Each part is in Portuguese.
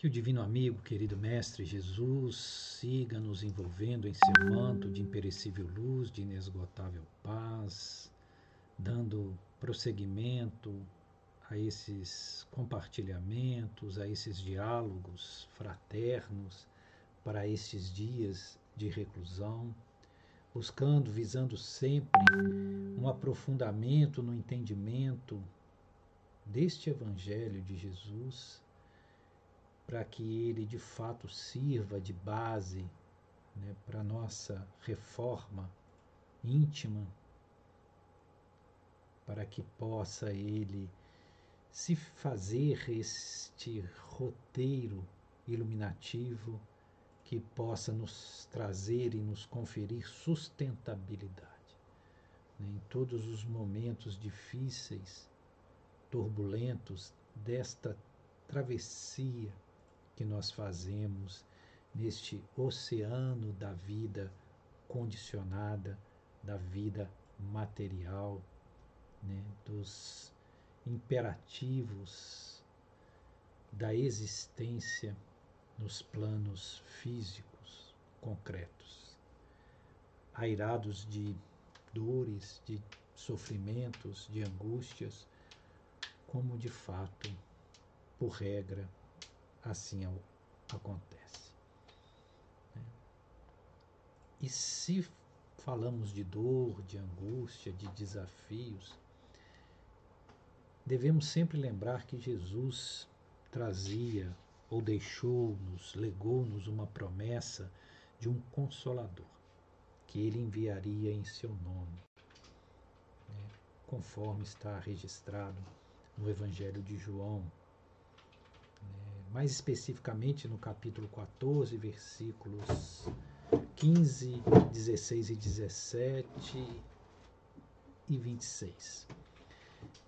Que o Divino Amigo, querido Mestre Jesus, siga nos envolvendo em seu manto de imperecível luz, de inesgotável paz, dando prosseguimento a esses compartilhamentos, a esses diálogos fraternos para estes dias de reclusão, buscando, visando sempre um aprofundamento no entendimento deste Evangelho de Jesus para que ele de fato sirva de base né, para a nossa reforma íntima, para que possa ele se fazer este roteiro iluminativo que possa nos trazer e nos conferir sustentabilidade né, em todos os momentos difíceis, turbulentos desta travessia que nós fazemos neste oceano da vida condicionada, da vida material, né, dos imperativos da existência nos planos físicos concretos, airados de dores, de sofrimentos, de angústias, como de fato, por regra, assim acontece. Né? E se falamos de dor, de angústia, de desafios, devemos sempre lembrar que Jesus trazia ou deixou-nos, legou-nos uma promessa de um consolador que ele enviaria em seu nome, né? conforme está registrado no Evangelho de João, mais especificamente no capítulo 14, versículos 15, 16 e 17 e 26.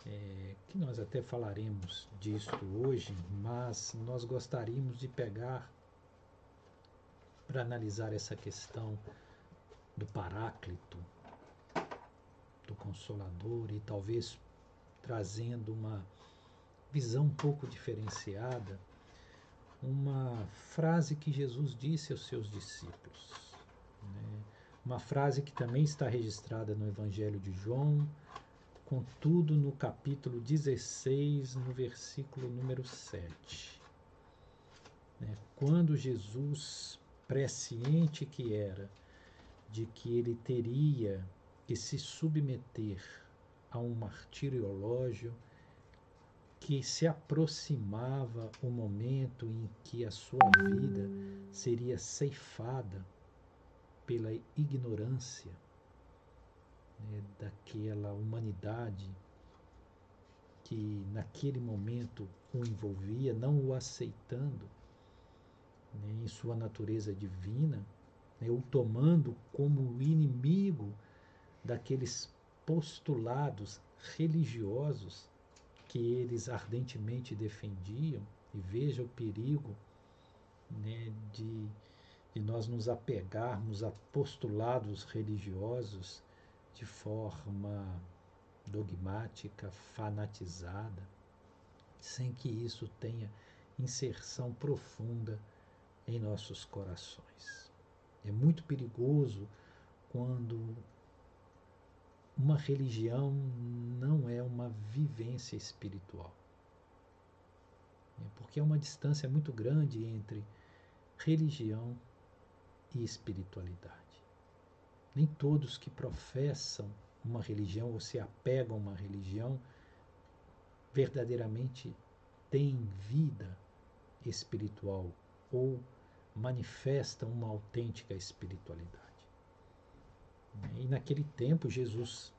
É, que nós até falaremos disto hoje, mas nós gostaríamos de pegar para analisar essa questão do Paráclito, do Consolador e talvez trazendo uma visão um pouco diferenciada uma frase que Jesus disse aos seus discípulos. Né? Uma frase que também está registrada no Evangelho de João, contudo no capítulo 16, no versículo número 7. Né? Quando Jesus, presciente que era de que ele teria que se submeter a um martiriológio, que se aproximava o momento em que a sua vida seria ceifada pela ignorância né, daquela humanidade que naquele momento o envolvia, não o aceitando né, em sua natureza divina, né, o tomando como inimigo daqueles postulados religiosos que eles ardentemente defendiam, e veja o perigo né, de, de nós nos apegarmos a postulados religiosos de forma dogmática, fanatizada, sem que isso tenha inserção profunda em nossos corações. É muito perigoso quando uma religião não é uma vivência espiritual. É porque é uma distância muito grande entre religião e espiritualidade. Nem todos que professam uma religião ou se apegam a uma religião verdadeiramente têm vida espiritual ou manifestam uma autêntica espiritualidade. E naquele tempo, Jesus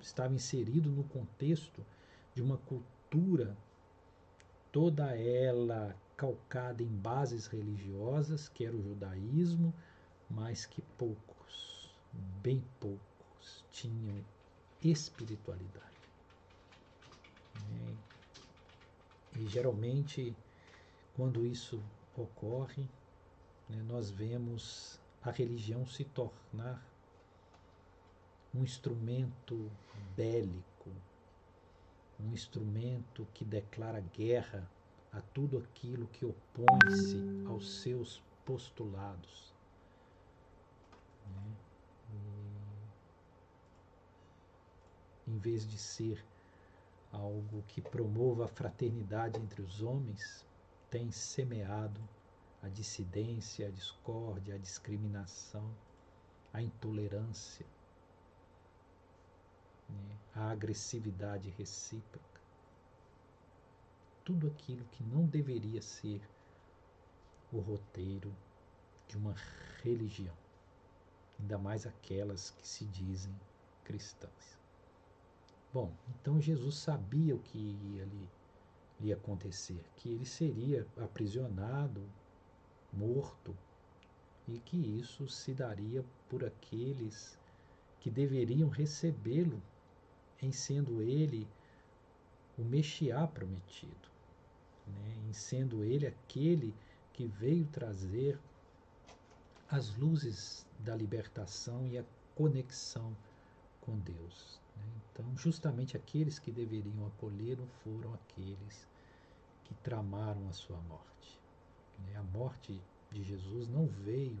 estava inserido no contexto de uma cultura toda ela calcada em bases religiosas, que era o judaísmo, mas que poucos, bem poucos, tinham espiritualidade. E geralmente, quando isso ocorre, né, nós vemos a religião se tornar um instrumento bélico, um instrumento que declara guerra a tudo aquilo que opõe-se aos seus postulados. Né? Em vez de ser algo que promova a fraternidade entre os homens, tem semeado a dissidência, a discórdia, a discriminação, a intolerância, né? a agressividade recíproca. Tudo aquilo que não deveria ser o roteiro de uma religião, ainda mais aquelas que se dizem cristãs. Bom, então Jesus sabia o que ia, lhe, acontecer, que ele seria aprisionado, morto, e que isso se daria por aqueles que deveriam recebê-lo, em sendo ele o Mexiá prometido, né? em sendo ele aquele que veio trazer as luzes da libertação e a conexão com Deus. Né? Então, justamente aqueles que deveriam acolhê-lo foram aqueles que tramaram a sua morte. Né? A morte de Jesus não veio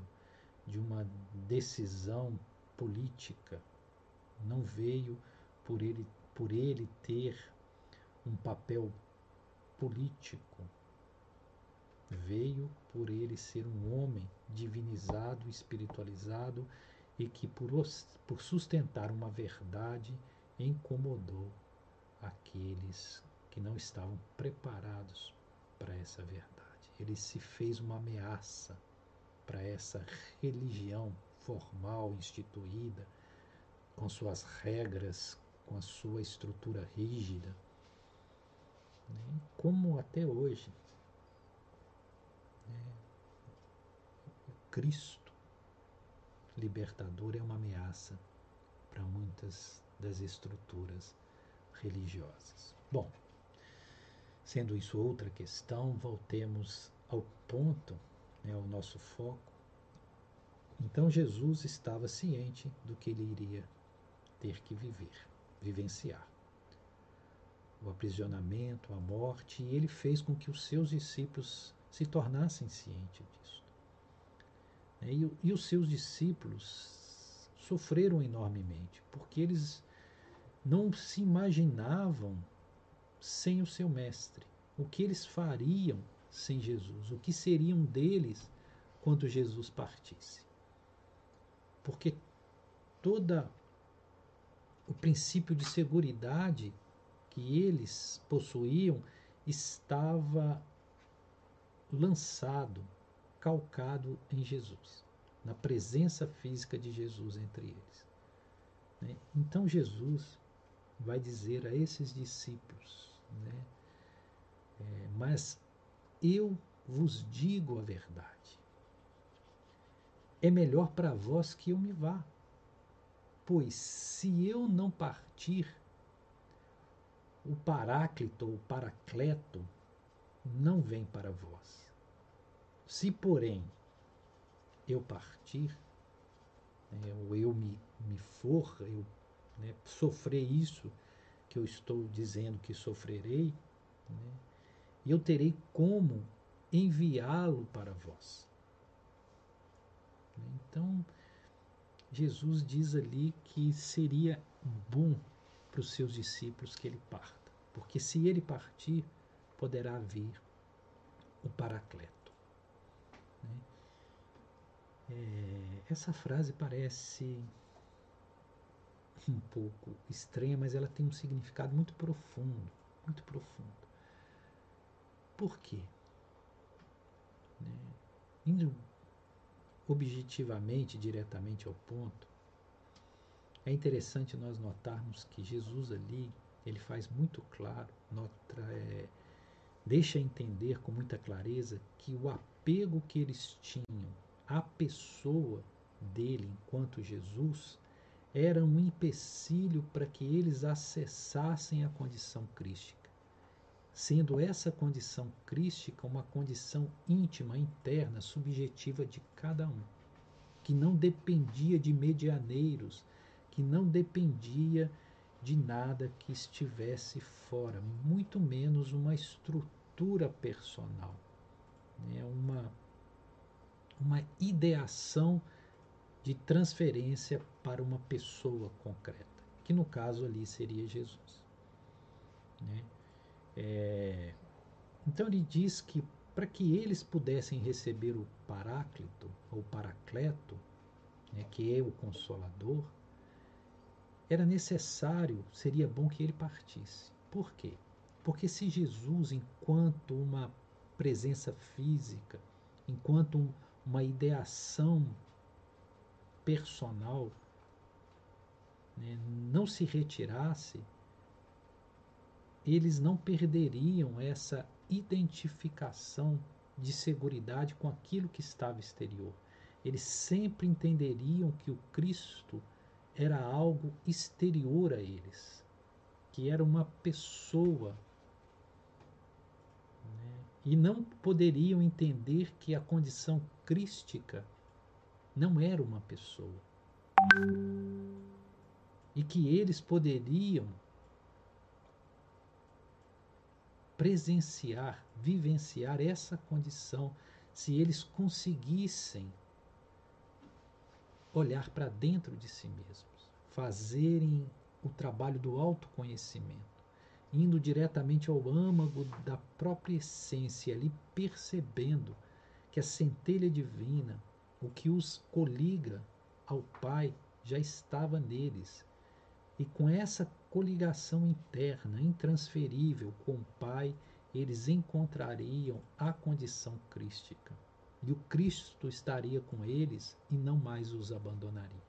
de uma decisão política, não veio por ele, por ele ter um papel político, veio por ele ser um homem divinizado, espiritualizado e que, por, por sustentar uma verdade, incomodou aqueles que não estavam preparados para essa verdade. Ele se fez uma ameaça para essa religião formal, instituída, com suas regras, com a sua estrutura rígida, né? como até hoje. Né? Cristo libertador é uma ameaça para muitas das estruturas religiosas. Bom, sendo isso outra questão, voltemos ao ponto, né, ao nosso foco. Então Jesus estava ciente do que ele iria ter que viver, vivenciar. O aprisionamento, a morte, e ele fez com que os seus discípulos se tornassem cientes disso. Né? E, e os seus discípulos sofreram enormemente, porque eles não se imaginavam sem o seu mestre. O que eles fariam sem Jesus? O que seriam deles quando Jesus partisse? Porque toda o princípio de segurança que eles possuíam estava lançado calcado em Jesus, na presença física de Jesus entre eles. Né? Então Jesus vai dizer a esses discípulos, né? É, mas eu vos digo a verdade. É melhor para vós que eu me vá, pois se eu não partir, o Paráclito ou Paracleto não vem para vós. Se, porém, eu partir, né, ou eu me, me for, eu né, sofrer isso que eu estou dizendo que sofrerei, né, eu terei como enviá-lo para vós. Então, Jesus diz ali que seria bom para os seus discípulos que ele parta, porque se ele partir, poderá vir o Paracleto. Né? É, essa frase parece um pouco estranha, mas ela tem um significado muito profundo, muito profundo. Por quê? Né? Indo objetivamente, diretamente ao ponto, é interessante nós notarmos que Jesus ali, ele faz muito claro, nota, é, deixa entender com muita clareza que o apego que eles tinham à pessoa dele enquanto Jesus era um empecilho para que eles acessassem a condição crística, sendo essa condição crística uma condição íntima, interna, subjetiva de cada um, que não dependia de medianeiros, que não dependia de nada que estivesse fora, muito menos uma estrutura personal, né? uma, uma ideação de transferência para uma pessoa concreta, que no caso ali seria Jesus. Né? É, então ele diz que para que eles pudessem receber o Paráclito, ou Paracleto, né, que é o Consolador, era necessário, seria bom que ele partisse. Por quê? Porque se Jesus, enquanto uma presença física, enquanto um, uma ideação personal, né, não se retirasse, eles não perderiam essa identificação de seguridade com aquilo que estava exterior. Eles sempre entenderiam que o Cristo era algo exterior a eles, que era uma pessoa. Né? E não poderiam entender que a condição crística não era uma pessoa. E que eles poderiam presenciar, vivenciar essa condição se eles conseguissem olhar para dentro de si mesmos, fazerem o trabalho do autoconhecimento, indo diretamente ao âmago da própria essência, ali percebendo que a centelha divina, o que os coliga ao Pai, já estava neles. E com essa coligação interna, intransferível com o Pai, eles encontrariam a condição crística. E o Cristo estaria com eles e não mais os abandonaria.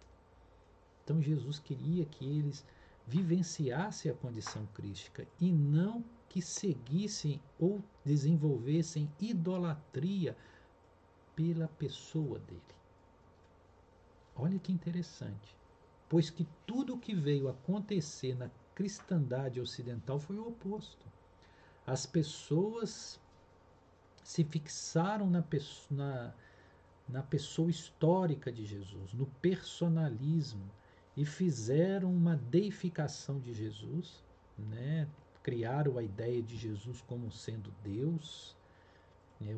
Então Jesus queria que eles vivenciassem a condição crística e não que seguissem ou desenvolvessem idolatria pela pessoa dele. Olha que interessante pois que tudo o que veio acontecer na cristandade ocidental foi o oposto. As pessoas se fixaram na pessoa, na, na pessoa histórica de Jesus, no personalismo, e fizeram uma deificação de Jesus, né? criaram a ideia de Jesus como sendo Deus, né?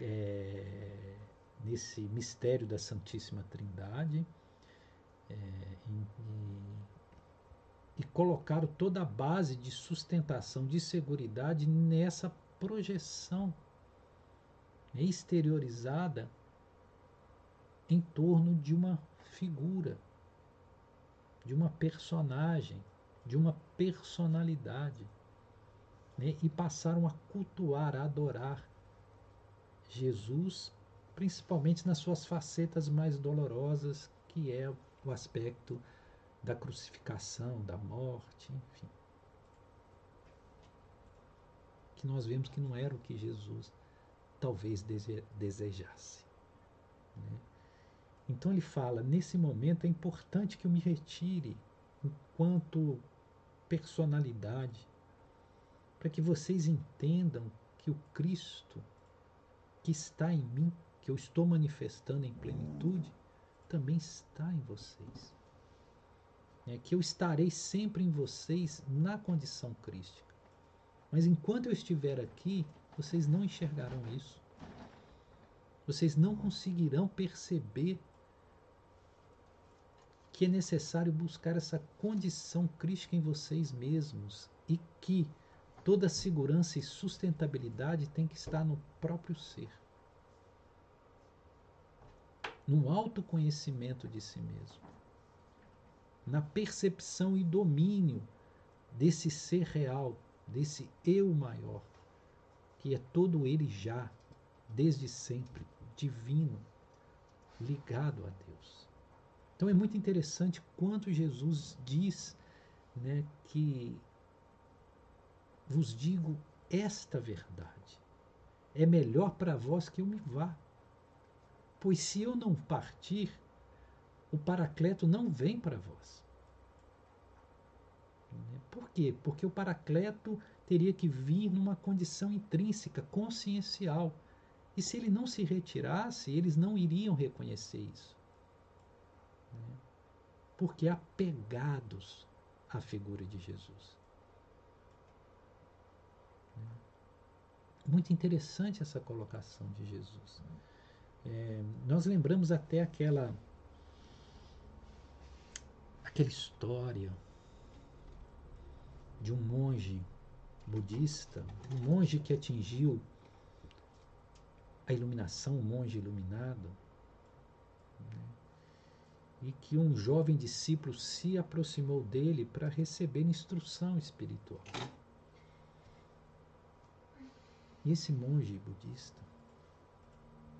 é, nesse mistério da Santíssima Trindade é, e, e colocaram toda a base de sustentação, de segurança nessa projeção exteriorizada em torno de uma figura, de uma personagem, de uma personalidade. Né? E passaram a cultuar, a adorar Jesus, principalmente nas suas facetas mais dolorosas, que é o aspecto da crucificação, da morte, enfim. Que nós vemos que não era o que Jesus talvez desejasse. Né? Então ele fala: nesse momento é importante que eu me retire enquanto personalidade, para que vocês entendam que o Cristo que está em mim, que eu estou manifestando em plenitude, também está em vocês. É que eu estarei sempre em vocês na condição crística. Mas enquanto eu estiver aqui, vocês não enxergarão isso. Vocês não conseguirão perceber que é necessário buscar essa condição crística em vocês mesmos e que toda segurança e sustentabilidade tem que estar no próprio ser no autoconhecimento de si mesmo, na percepção e domínio desse ser real, desse eu maior, que é todo ele já, desde sempre, divino, ligado a Deus. Então é muito interessante quanto Jesus diz né, que vos digo esta verdade. É melhor para vós que eu me vá, Pois se eu não partir, o Paracleto não vem para vós. Por quê? Porque o Paracleto teria que vir numa condição intrínseca, consciencial. E se ele não se retirasse, eles não iriam reconhecer isso. Porque apegados à figura de Jesus. Muito interessante essa colocação de Jesus. É, nós lembramos até aquela aquela história de um monge budista, um monge que atingiu a iluminação, um monge iluminado, né? e que um jovem discípulo se aproximou dele para receber instrução espiritual. E esse monge budista,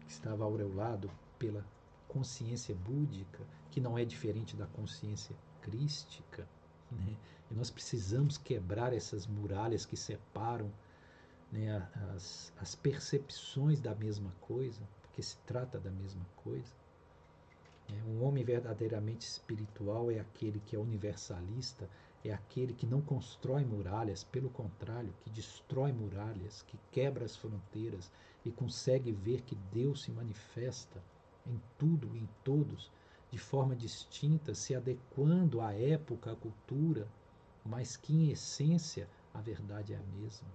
que estava aureolado pela consciência búdica, que não é diferente da consciência crística, né? e nós precisamos quebrar essas muralhas que separam né, as, as percepções da mesma coisa, porque se trata da mesma coisa. É, um homem verdadeiramente espiritual é aquele que é universalista, é aquele que não constrói muralhas, pelo contrário, que destrói muralhas, que quebra as fronteiras e consegue ver que Deus se manifesta em tudo e em todos de forma distinta, se adequando à época, à cultura, mas que em essência a verdade é a mesma.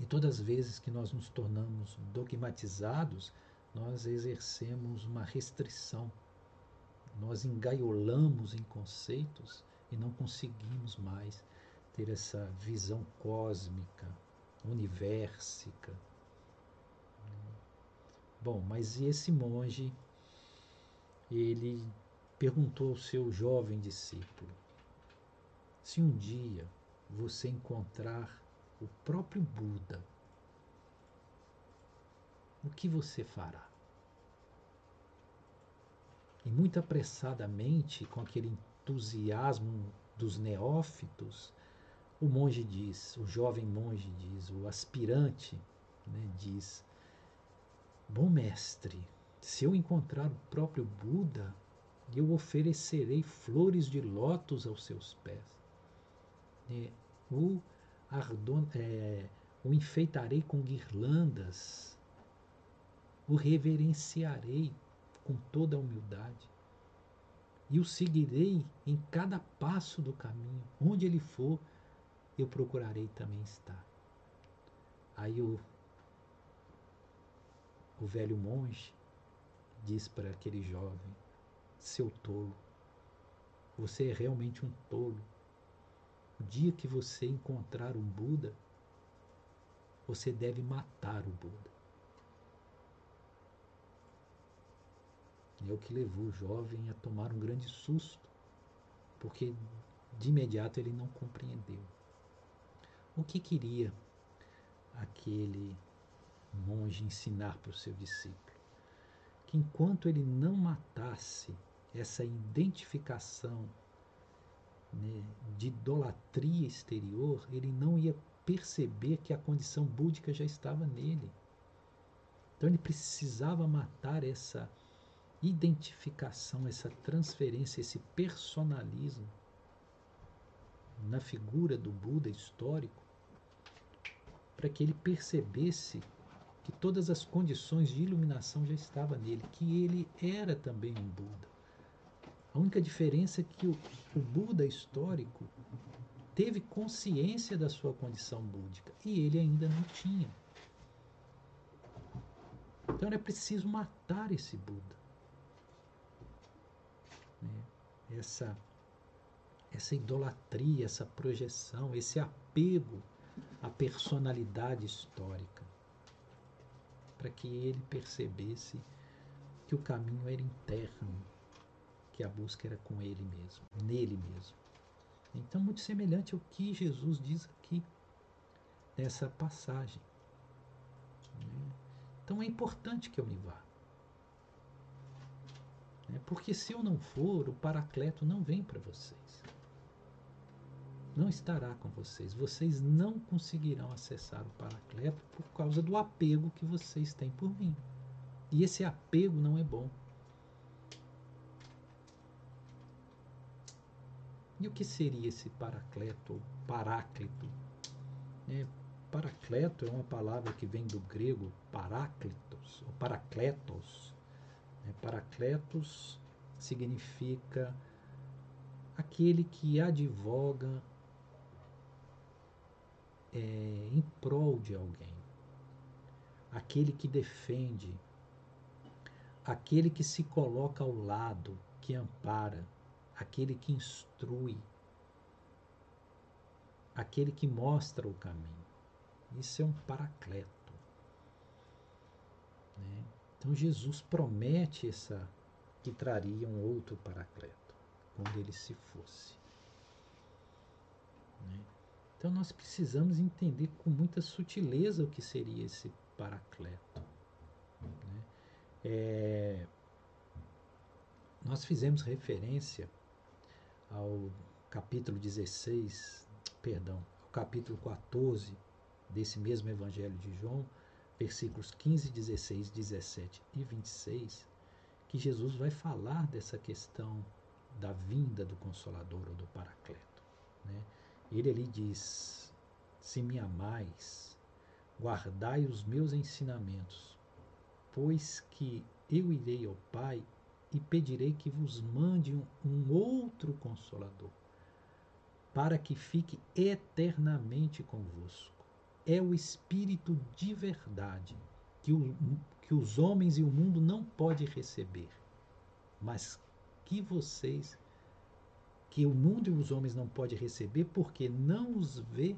E todas as vezes que nós nos tornamos dogmatizados, nós exercemos uma restrição. Nós engaiolamos em conceitos e não conseguimos mais ter essa visão cósmica, universica. Bom, mas esse monge, ele perguntou ao seu jovem discípulo: se um dia você encontrar o próprio Buda, o que você fará? E muito apressadamente, com aquele entusiasmo dos neófitos, o monge diz, o jovem monge diz, o aspirante né, diz: Bom mestre, se eu encontrar o próprio Buda, eu oferecerei flores de lótus aos seus pés. É, o, ardon, é, o enfeitarei com guirlandas, o reverenciarei com toda a humildade e o seguirei em cada passo do caminho. Onde ele for, eu procurarei também estar. Aí o, o velho monge diz para aquele jovem: seu tolo. Você é realmente um tolo. O dia que você encontrar um Buda, você deve matar o Buda. É o que levou o jovem a tomar um grande susto, porque de imediato ele não compreendeu. O que queria aquele monge ensinar para o seu discípulo? Que enquanto ele não matasse essa identificação né, de idolatria exterior, ele não ia perceber que a condição búdica já estava nele. Então ele precisava matar essa identificação, essa transferência, esse personalismo na figura do Buda histórico, para que ele percebesse que todas as condições de iluminação já estavam nele, que ele era também um Buda. A única diferença é que o, o Buda histórico teve consciência da sua condição búdica e ele ainda não tinha. Então era preciso matar esse Buda. Né? Essa, essa idolatria, essa projeção, esse apego à personalidade histórica, para que ele percebesse que o caminho era interno que a busca era com ele mesmo, nele mesmo. Então, muito semelhante ao que Jesus diz aqui nessa passagem. Né? Então, é importante que eu me vá. Né? Porque se eu não for, o Paracleto não vem para vocês. Não estará com vocês. Vocês não conseguirão acessar o Paracleto por causa do apego que vocês têm por mim. E esse apego não é bom. E o que seria esse paracleto ou paráclito? É, paracleto é uma palavra que vem do grego paráclitos ou paracletos. É, paracletos significa aquele que advoga é, em prol de alguém, aquele que defende, aquele que se coloca ao lado, que ampara, aquele que instrui, aquele que mostra o caminho. Isso é um paracleto. Né? Então Jesus promete essa que traria um outro paracleto quando ele se fosse. Né? Então nós precisamos entender com muita sutileza o que seria esse paracleto. Né? É, nós fizemos referência ao capítulo 16, perdão, ao capítulo 14 desse mesmo Evangelho de João, versículos 15, 16, 17 e 26, que Jesus vai falar dessa questão da vinda do Consolador ou do Paracleto. Né? Ele ali diz: Se me amais, guardai os meus ensinamentos, pois que eu irei ao Pai e pedirei que vos mande um, outro Consolador, para que fique eternamente convosco. É o Espírito de verdade que, o, que os homens e o mundo não podem receber, mas que vocês que o mundo e os homens não podem receber porque não os vê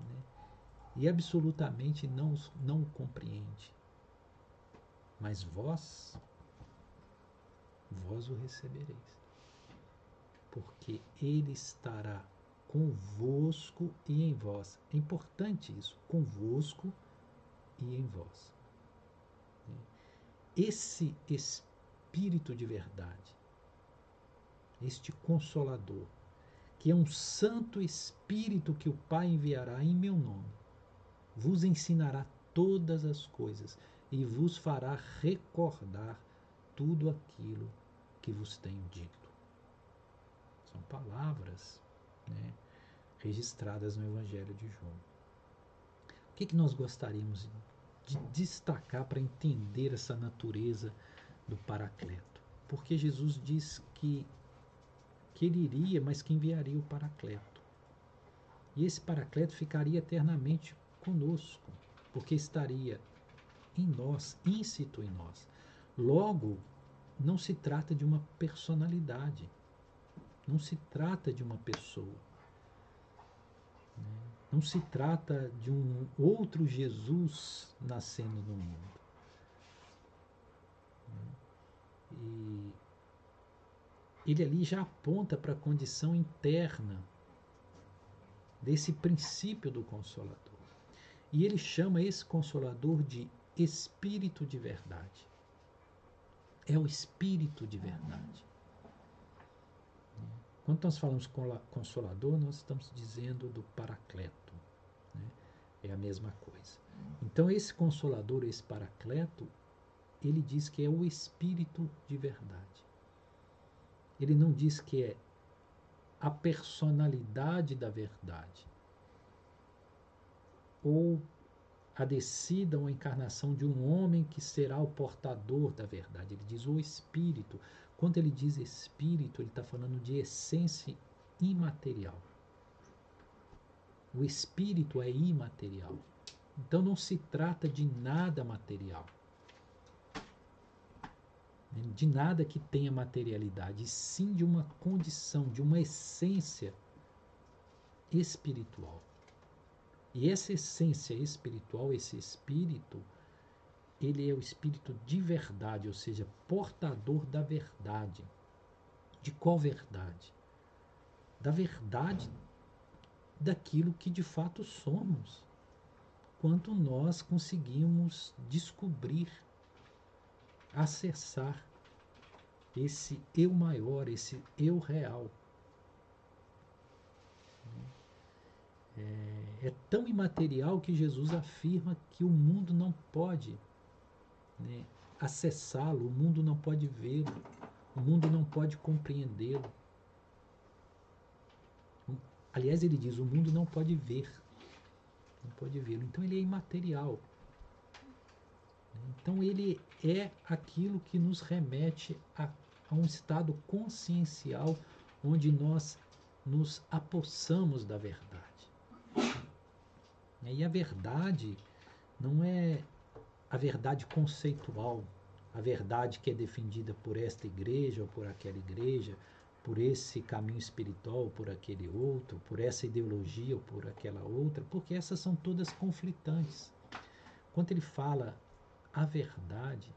né? e absolutamente não, não o compreende. Mas vós, vós o recebereis, porque ele estará convosco e em vós. É importante isso, convosco e em vós. Esse Espírito de verdade este Consolador, que é um Santo Espírito que o Pai enviará em meu nome, vos ensinará todas as coisas e vos fará recordar tudo aquilo que vos tenho dito. São palavras né, registradas no Evangelho de João. O que, que nós gostaríamos de destacar para entender essa natureza do Paracleto? Porque Jesus diz que que ele iria, mas que enviaria o Paracleto. E esse Paracleto ficaria eternamente conosco, porque estaria em nós, íncito em nós. Logo, não se trata de uma personalidade, não se trata de uma pessoa. Né? Não se trata de um outro Jesus nascendo no mundo. Né? E ele ali já aponta para a condição interna desse princípio do Consolador. E ele chama esse Consolador de Espírito de Verdade. É o Espírito de Verdade. Quando nós falamos Consolador, nós estamos dizendo do Paracleto. Né? É a mesma coisa. Então, esse Consolador, esse Paracleto, ele diz que é o Espírito de Verdade. Ele não diz que é a personalidade da verdade ou a descida ou a encarnação de um homem que será o portador da verdade. Ele diz o espírito. Quando ele diz espírito, ele está falando de essência imaterial. O espírito é imaterial. Então não se trata de nada material de nada que tenha materialidade, sim de uma condição, de uma essência espiritual. E essa essência espiritual, esse espírito, ele é o espírito de verdade, ou seja, portador da verdade. De qual verdade? Da verdade daquilo que de fato somos. Quanto nós conseguimos descobrir acessar esse eu maior, esse eu real. É, é tão imaterial que Jesus afirma que o mundo não pode né, acessá-lo, o mundo não pode vê-lo, o mundo não pode compreendê-lo. Aliás, ele diz: o mundo não pode ver, não pode vê-lo. Então ele é imaterial. Então ele é aquilo que nos remete a, a um estado consciencial onde nós nos apossamos da verdade. E a verdade não é a verdade conceitual, a verdade que é defendida por esta igreja ou por aquela igreja, por esse caminho espiritual ou por aquele outro, por essa ideologia ou por aquela outra, porque essas são todas conflitantes. Quando ele fala a verdade,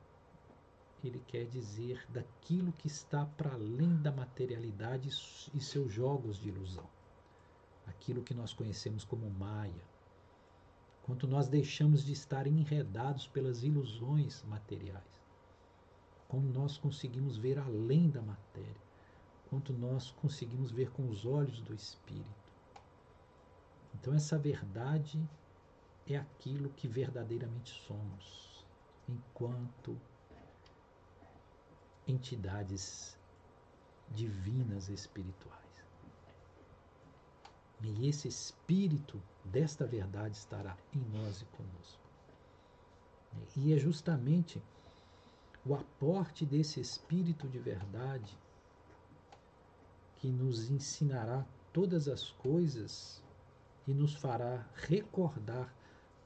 ele quer dizer daquilo que está para além da materialidade e seus jogos de ilusão. Aquilo que nós conhecemos como Maia. Quando nós deixamos de estar enredados pelas ilusões materiais. Como nós conseguimos ver além da matéria quanto nós conseguimos ver com os olhos do Espírito. Então, essa verdade é aquilo que verdadeiramente somos, enquanto entidades divinas espirituais. E esse Espírito desta verdade estará em nós e conosco. E é justamente o aporte desse Espírito de verdade que nos ensinará todas as coisas e nos fará recordar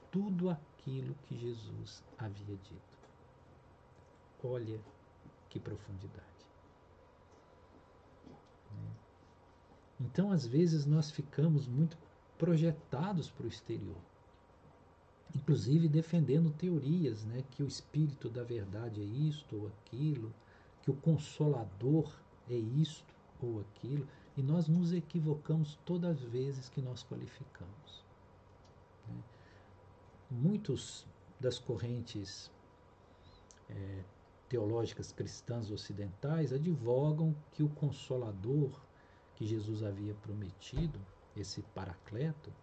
tudo aquilo que Jesus havia dito. Olha que profundidade. Então, às vezes, nós ficamos muito projetados para o exterior, inclusive defendendo teorias, né, que o espírito da verdade é isto ou aquilo, que o consolador é isto ou aquilo, e nós nos equivocamos todas as vezes que nós qualificamos. Muitos das correntes é, teológicas cristãs ocidentais advogam que o Consolador que Jesus havia prometido, esse Paracleto,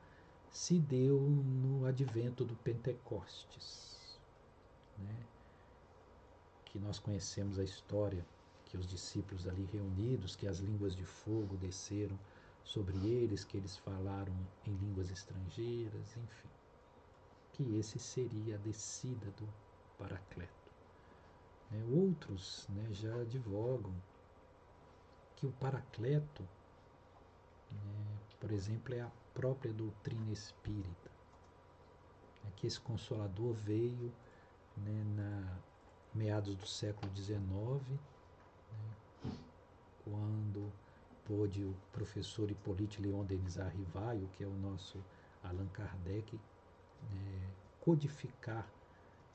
se deu no advento do Pentecostes, né? que nós conhecemos a história que os discípulos ali reunidos, que as línguas de fogo desceram sobre eles, que eles falaram em línguas estrangeiras, enfim. Que esse seria a descida do Paracleto. Né? Outros né, já advogam que o Paracleto, né, por exemplo, é a própria doutrina espírita. É que esse Consolador veio né, na meados do século XIX quando pôde o professor Hippolyte Leon Denis Arrivaio, que é o nosso Allan Kardec, é, codificar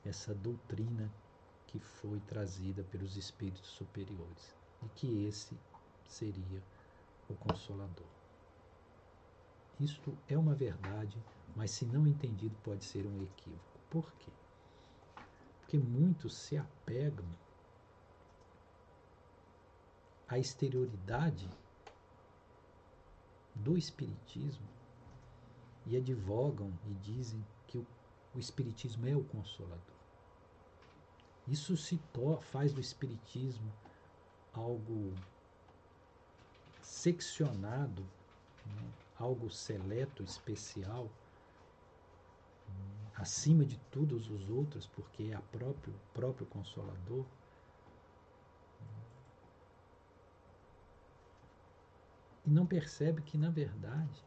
essa doutrina que foi trazida pelos espíritos superiores e que esse seria o consolador. Isto é uma verdade, mas se não entendido pode ser um equívoco. Por quê? Porque muitos se apegam a exterioridade do Espiritismo e advogam e dizem o, Espiritismo é o consolador. Isso se faz do Espiritismo algo seccionado, né? algo seleto, especial, acima de todos os outros, porque é o próprio, próprio Consolador. e não percebe que, na verdade,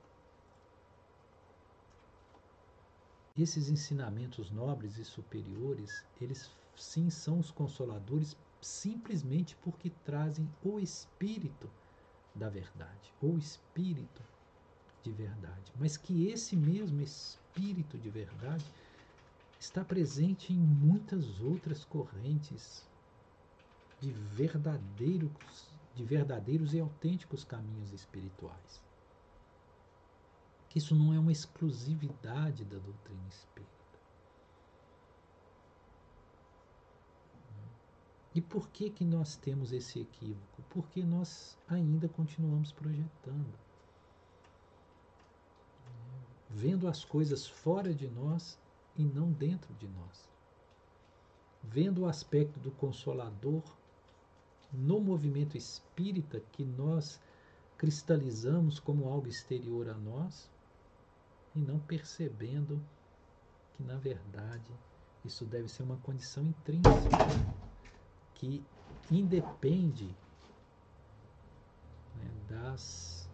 esses ensinamentos nobres e superiores, eles sim são os consoladores simplesmente porque trazem o espírito da verdade, o espírito de verdade, mas que esse mesmo espírito de verdade está presente em muitas outras correntes de verdadeiros de verdadeiros e autênticos caminhos espirituais. Que isso não é uma exclusividade da doutrina espírita. E por que que nós temos esse equívoco? Porque nós ainda continuamos projetando. Vendo as coisas fora de nós e não dentro de nós. Vendo o aspecto do consolador no movimento espírita que nós cristalizamos como algo exterior a nós e não percebendo que, na verdade, isso deve ser uma condição intrínseca que independe né, das,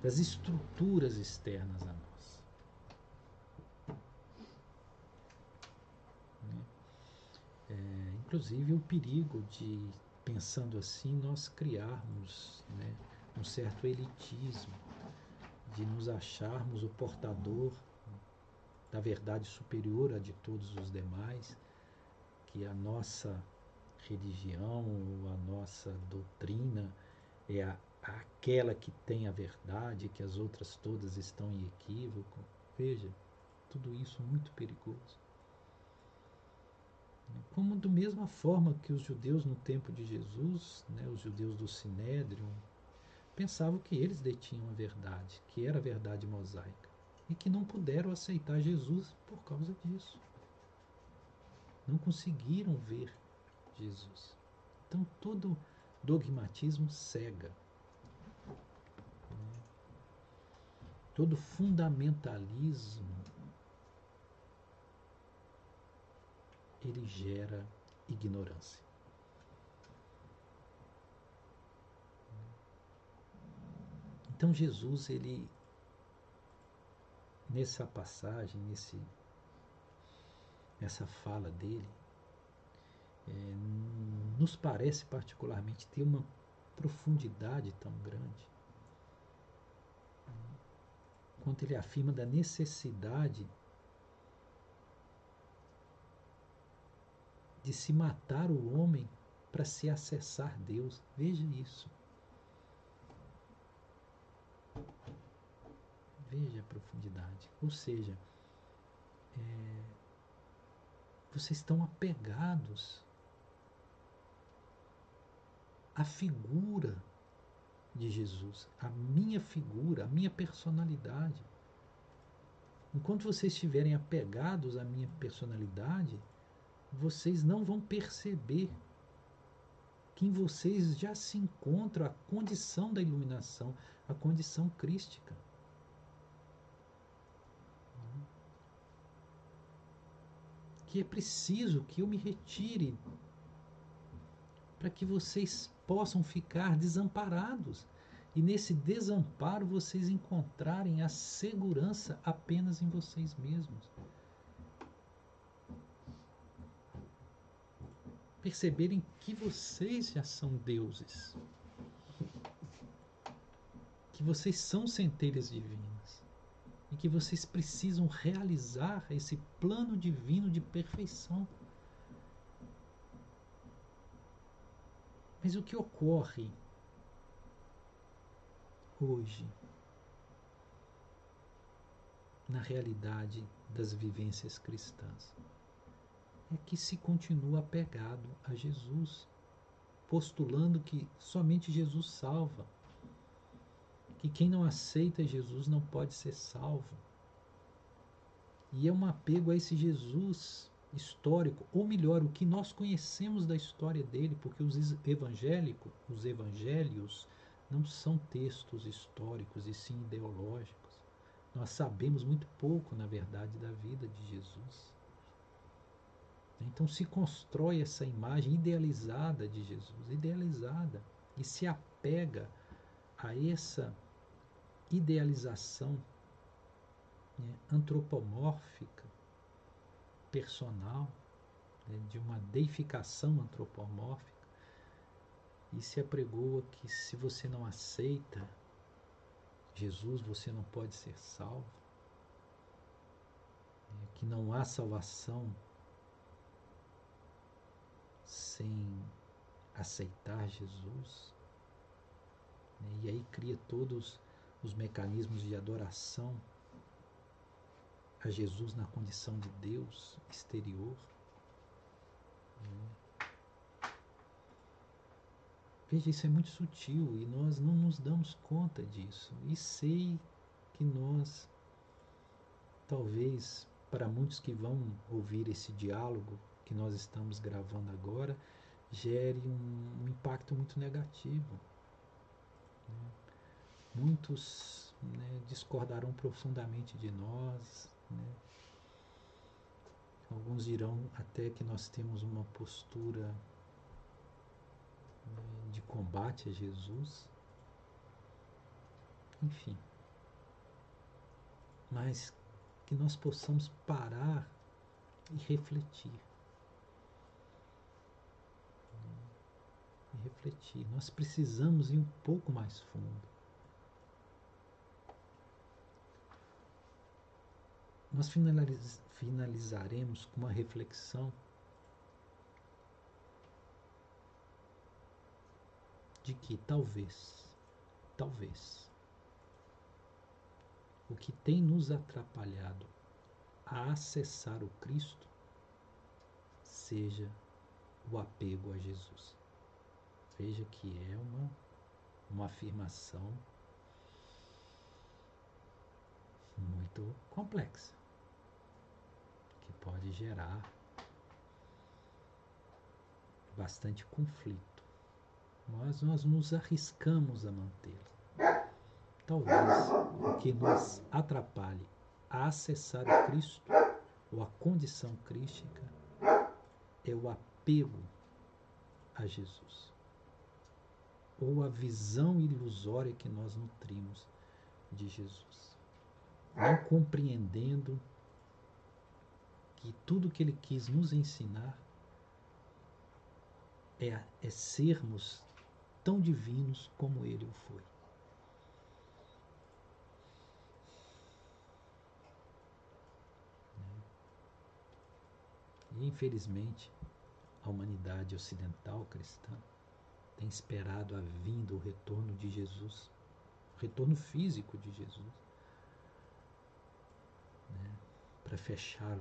das estruturas externas a nós. Né? É, inclusive o perigo de, pensando assim, nós criarmos né, um certo elitismo de nos acharmos o portador da verdade superior a de todos os demais, que a nossa religião, a nossa doutrina é a, aquela que tem a verdade, que as outras todas estão em equívoco. Veja, tudo isso muito perigoso. Como da mesma forma que os judeus no tempo de Jesus, né, os judeus do Sinédrio, pensavam que eles detinham a verdade, que era a verdade mosaica, e que não puderam aceitar Jesus por causa disso. Não conseguiram ver Jesus. Então todo dogmatismo cega. Todo fundamentalismo ele gera ignorância. Então Jesus, ele nessa passagem, nesse nessa fala dele, é, nos parece particularmente ter uma profundidade tão grande, quanto ele afirma da necessidade de se matar o homem para se acessar Deus. Veja isso. Veja a profundidade. Ou seja, é, vocês estão apegados à figura de Jesus, a minha figura, a minha personalidade. Enquanto vocês estiverem apegados à minha personalidade, vocês não vão perceber que em vocês já se encontra a condição da iluminação, a condição crística. Que é preciso que eu me retire para que vocês possam ficar desamparados e nesse desamparo vocês encontrarem a segurança apenas em vocês mesmos. perceberem que vocês já são deuses. Que vocês são centelhas divinas. E que vocês precisam realizar esse plano divino de perfeição. Mas o que ocorre hoje na realidade das vivências cristãs? é que se continua apegado a Jesus, postulando que somente Jesus salva, que quem não aceita Jesus não pode ser salvo. E é um apego a esse Jesus histórico, ou melhor, o que nós conhecemos da história dele, porque os evangélicos, os evangelhos, não são textos históricos e sim ideológicos. Nós sabemos muito pouco, na verdade, da vida de Jesus. Então se constrói essa imagem idealizada de Jesus, idealizada, e se apega a essa idealização né, antropomórfica, personal, né, de uma deificação antropomórfica, e se apregoa que se você não aceita Jesus, você não pode ser salvo, né, que não há salvação sem aceitar Jesus. Né? E aí cria todos os mecanismos de adoração a Jesus na condição de Deus exterior. Veja, isso é muito sutil e nós não nos damos conta disso. E sei que nós, talvez para muitos que vão ouvir esse diálogo, que nós estamos gravando agora gere um, um impacto muito negativo. Né? Muitos né, discordarão profundamente de nós. Né? Alguns dirão até que nós temos uma postura né, de combate a Jesus. Enfim. Mas que nós possamos parar e refletir e refletir. Nós precisamos ir um pouco mais fundo. Nós finaliz finalizaremos com uma reflexão de que talvez, talvez, o que tem nos atrapalhado a acessar o Cristo seja o apego a Jesus. Veja que é uma, uma afirmação muito complexa, pode gerar bastante conflito. Mas nós nos arriscamos a mantê-la. Talvez o que nos atrapalhe a acessar o Cristo ou a condição crística é o apego a Jesus ou a visão ilusória que nós nutrimos de Jesus, não compreendendo que tudo que ele quis nos ensinar é, é sermos tão divinos como ele o foi. E infelizmente, a humanidade ocidental cristã tem esperado a vinda, o retorno de Jesus, o retorno físico de Jesus, né, para fechar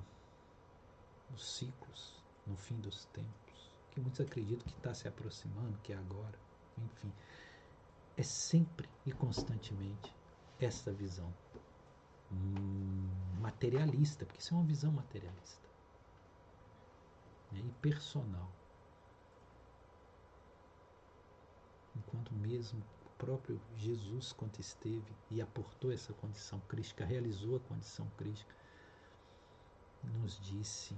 os ciclos no fim dos tempos, que muitos acreditam que está se aproximando, que é agora, enfim. É sempre e constantemente esta visão hum, materialista, porque isso é uma visão materialista né, e personal. Enquanto mesmo o próprio Jesus, quando esteve e aportou essa condição crítica, realizou a condição crítica, nos disse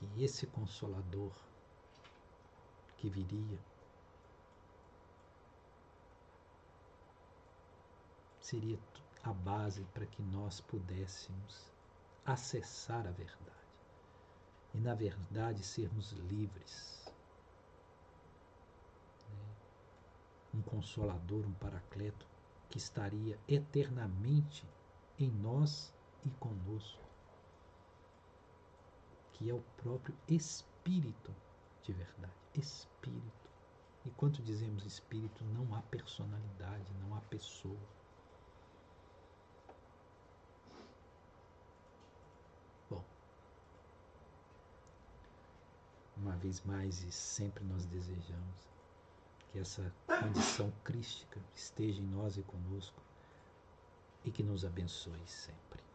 que esse consolador que viria seria a base para que nós pudéssemos acessar a verdade e, na verdade, sermos livres. Né? Um consolador, um paracleto que estaria eternamente em nós e conosco, que é o próprio Espírito de verdade. Espírito. E quando dizemos espírito, não há personalidade, não há pessoa. uma vez mais e sempre nós desejamos que essa condição crística esteja em nós e conosco e que nos abençoe sempre.